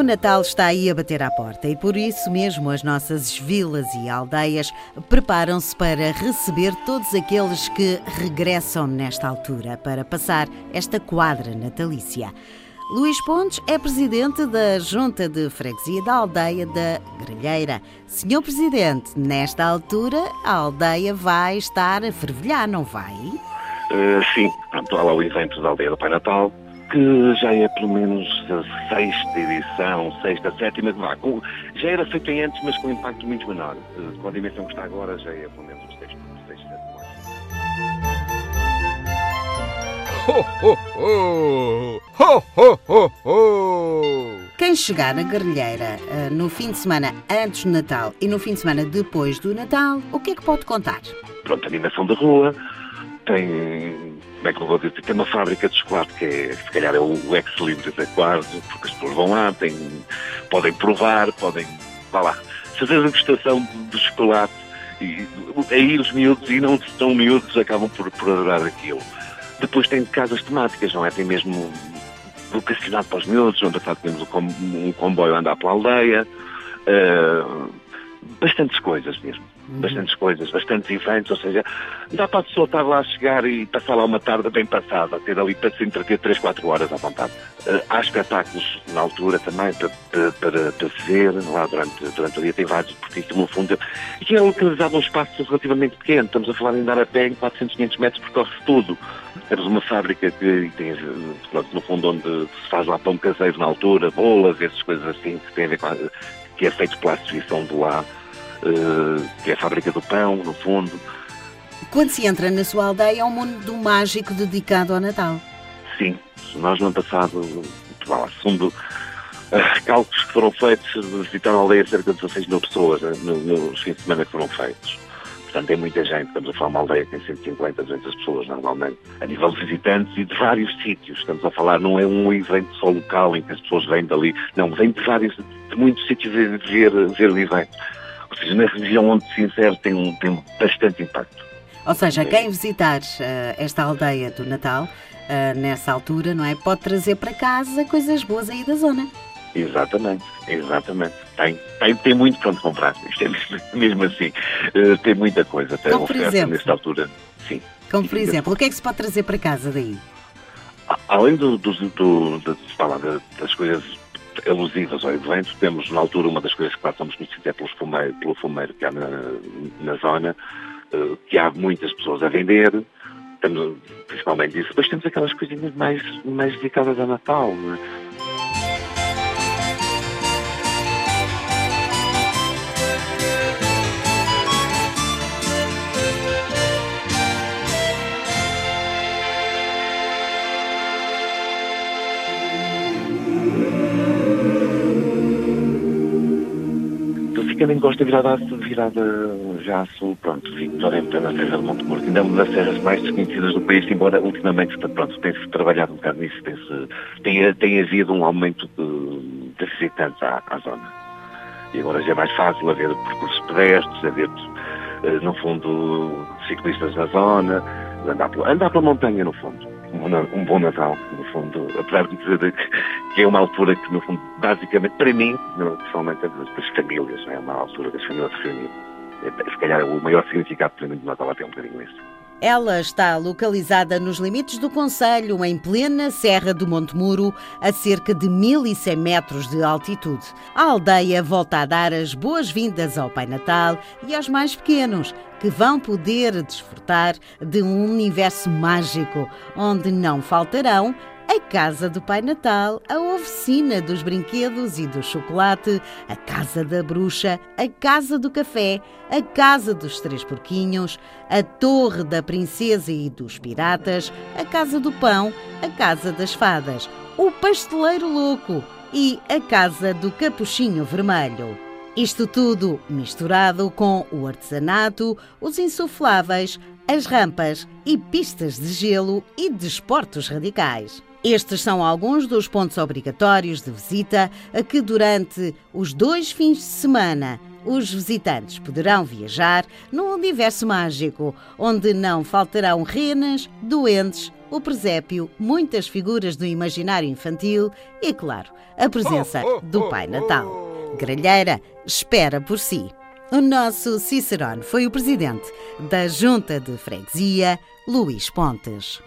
O Natal está aí a bater à porta e por isso mesmo as nossas vilas e aldeias preparam-se para receber todos aqueles que regressam nesta altura para passar esta quadra natalícia. Luís Pontes é presidente da Junta de Freguesia da Aldeia da Grelheira. Senhor Presidente, nesta altura a aldeia vai estar a fervilhar, não vai? Uh, sim, pronto, há lá o evento da Aldeia do Pai Natal, que já é pelo menos a sexta edição, sexta, sétima, vá, com, já era feito em antes, mas com um impacto muito menor. Com a dimensão que está agora, já é pelo menos os seis, seis Ho, ho, ho! Ho, ho, ho, ho! Quem chegar na Guerrilheira uh, no fim de semana antes do Natal e no fim de semana depois do Natal, o que é que pode contar? Pronto, animação da rua, tem como é que eu vou dizer, tem uma fábrica de chocolate que é, se calhar é o ex-libris da quase, porque as pessoas vão lá, têm, podem provar, podem, vá lá, fazer a degustação do chocolate e aí os miúdos e não tão miúdos acabam por, por adorar aquilo. Depois tem casas temáticas, não é? Tem mesmo vocacionado para os miúdos, onde temos um comboio a andar pela aldeia, uh, bastantes coisas mesmo bastantes coisas, bastantes eventos, ou seja, dá para a pessoa estar lá a chegar e passar lá uma tarde bem passada, ter ali para se entreter 3, 4 horas à vontade. Uh, há espetáculos na altura também para, para, para, se ver, lá durante, durante o dia tem vários deportistas no fundo, e é localizado num espaço relativamente pequeno, estamos a falar em andar a pé em 400, 500 metros percorre-se tudo. Temos uma fábrica que tem, no fundo, onde se faz lá pão caseiro na altura, bolas, essas coisas assim, que tem a ver com a, que é feito pela associação de lá. Eh, que é a fábrica do pão, no fundo. Quando se entra na sua aldeia, é um mundo mágico dedicado ao Natal. Sim, nós no ano passado, segundo uh, cálculos que foram feitos, visitaram a aldeia cerca de 16 mil pessoas né, nos fins de semana que foram feitos. Portanto, é muita gente. Estamos a falar de uma aldeia que tem 150, 200 pessoas normalmente, a nível de visitantes e de vários sítios. Estamos a falar, não é um evento só local em que as pessoas vêm dali, não, vêm de vários, de muitos sítios ver, ver o evento. Seja, na região onde se insere tem, um, tem bastante impacto. Ou seja, quem visitar uh, esta aldeia do Natal, uh, nessa altura, não é? Pode trazer para casa coisas boas aí da zona. Exatamente, exatamente. Tem, tem, tem muito para onde comprar. Isto é mesmo, mesmo assim. Uh, tem muita coisa. Tem Como por exemplo? Nesta altura, sim. Como por exemplo, o que é que se pode trazer para casa daí? Além do, do, do, do das coisas alusivas ao evento. Temos, na altura, uma das coisas que somos conhecidos é pelo fumeiro, pelo fumeiro que há na, na zona, uh, que há muitas pessoas a vender. Temos, principalmente isso. Depois temos aquelas coisinhas mais, mais dedicadas a Natal. Né? Também gosto de virada, virada já a sul, pronto, vitoriamente na Serra de Monte Morto, ainda uma das serras mais desconhecidas do país, embora ultimamente, pronto, tem-se trabalhado um bocado nisso, tem, tem, tem havido um aumento de, de visitantes à, à, zona. E agora já é mais fácil haver percursos pedestres, haver, eh, no fundo, ciclistas na zona, andar, andar pela montanha, no fundo um bom Natal, no fundo, apesar de dizer que é uma altura que, no fundo, basicamente, para mim, pessoalmente, das famílias, é uma altura das famílias se reunirem. É, se calhar o maior significado para mim do Natal até um bocadinho isso. Ela está localizada nos limites do Conselho, em plena Serra do Monte Muro, a cerca de 1100 metros de altitude. A aldeia volta a dar as boas-vindas ao Pai Natal e aos mais pequenos, que vão poder desfrutar de um universo mágico, onde não faltarão a Casa do Pai Natal, a Oficina dos Brinquedos e do Chocolate, a Casa da Bruxa, a Casa do Café, a Casa dos Três Porquinhos, a Torre da Princesa e dos Piratas, a Casa do Pão, a Casa das Fadas, o Pasteleiro Louco e a Casa do Capuchinho Vermelho. Isto tudo misturado com o artesanato, os insufláveis, as rampas e pistas de gelo e desportos radicais. Estes são alguns dos pontos obrigatórios de visita a que, durante os dois fins de semana, os visitantes poderão viajar num universo mágico, onde não faltarão renas, doentes, o presépio, muitas figuras do imaginário infantil e, claro, a presença do Pai Natal. Gralheira espera por si. O nosso Cicerone foi o presidente da Junta de Freguesia, Luís Pontes.